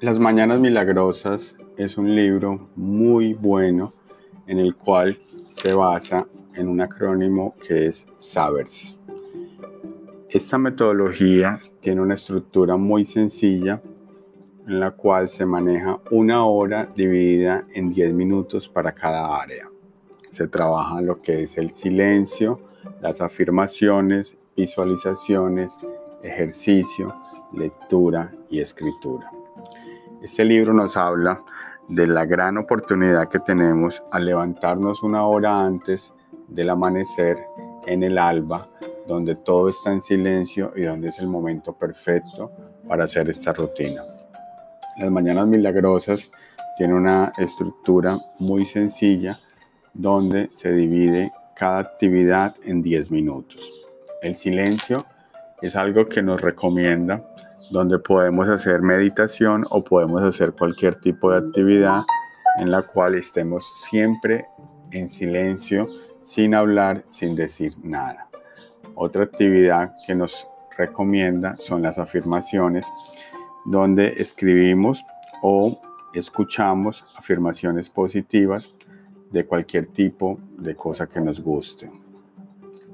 Las Mañanas Milagrosas es un libro muy bueno en el cual se basa en un acrónimo que es SABERS. Esta metodología tiene una estructura muy sencilla en la cual se maneja una hora dividida en 10 minutos para cada área. Se trabaja lo que es el silencio, las afirmaciones, visualizaciones, ejercicio, lectura y escritura. Este libro nos habla de la gran oportunidad que tenemos al levantarnos una hora antes del amanecer en el alba, donde todo está en silencio y donde es el momento perfecto para hacer esta rutina. Las mañanas milagrosas tienen una estructura muy sencilla donde se divide cada actividad en 10 minutos. El silencio es algo que nos recomienda donde podemos hacer meditación o podemos hacer cualquier tipo de actividad en la cual estemos siempre en silencio, sin hablar, sin decir nada. Otra actividad que nos recomienda son las afirmaciones, donde escribimos o escuchamos afirmaciones positivas de cualquier tipo de cosa que nos guste.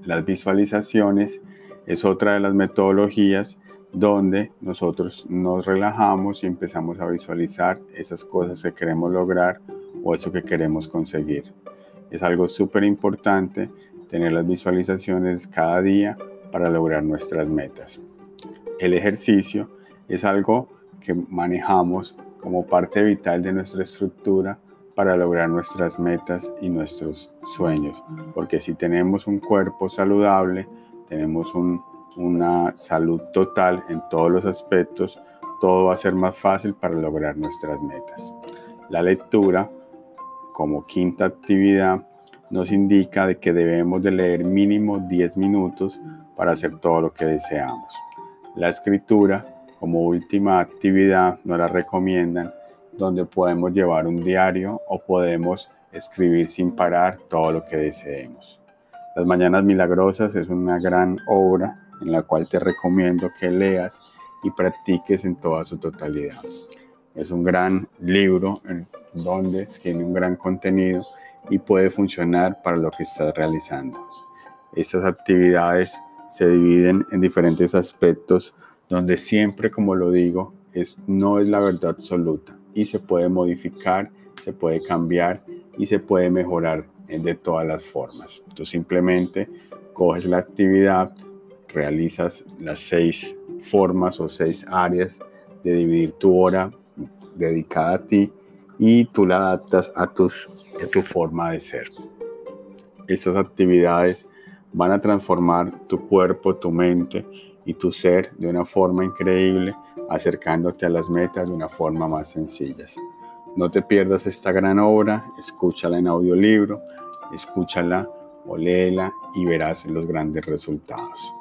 Las visualizaciones es otra de las metodologías donde nosotros nos relajamos y empezamos a visualizar esas cosas que queremos lograr o eso que queremos conseguir. Es algo súper importante tener las visualizaciones cada día para lograr nuestras metas. El ejercicio es algo que manejamos como parte vital de nuestra estructura para lograr nuestras metas y nuestros sueños. Porque si tenemos un cuerpo saludable, tenemos un una salud total en todos los aspectos, todo va a ser más fácil para lograr nuestras metas. La lectura, como quinta actividad, nos indica de que debemos de leer mínimo 10 minutos para hacer todo lo que deseamos. La escritura, como última actividad, nos la recomiendan donde podemos llevar un diario o podemos escribir sin parar todo lo que deseemos. Las Mañanas Milagrosas es una gran obra en la cual te recomiendo que leas y practiques en toda su totalidad. Es un gran libro en donde tiene un gran contenido y puede funcionar para lo que estás realizando. Estas actividades se dividen en diferentes aspectos donde siempre, como lo digo, es, no es la verdad absoluta y se puede modificar, se puede cambiar y se puede mejorar de todas las formas. Tú simplemente coges la actividad, realizas las seis formas o seis áreas de dividir tu hora dedicada a ti y tú la adaptas a, tu forma de ser. Estas actividades van a transformar tu cuerpo, tu mente y tu ser de una forma increíble, acercándote a las metas de una forma más sencilla. No te pierdas esta gran obra, escúchala en audiolibro, escúchala o léela y verás los grandes resultados.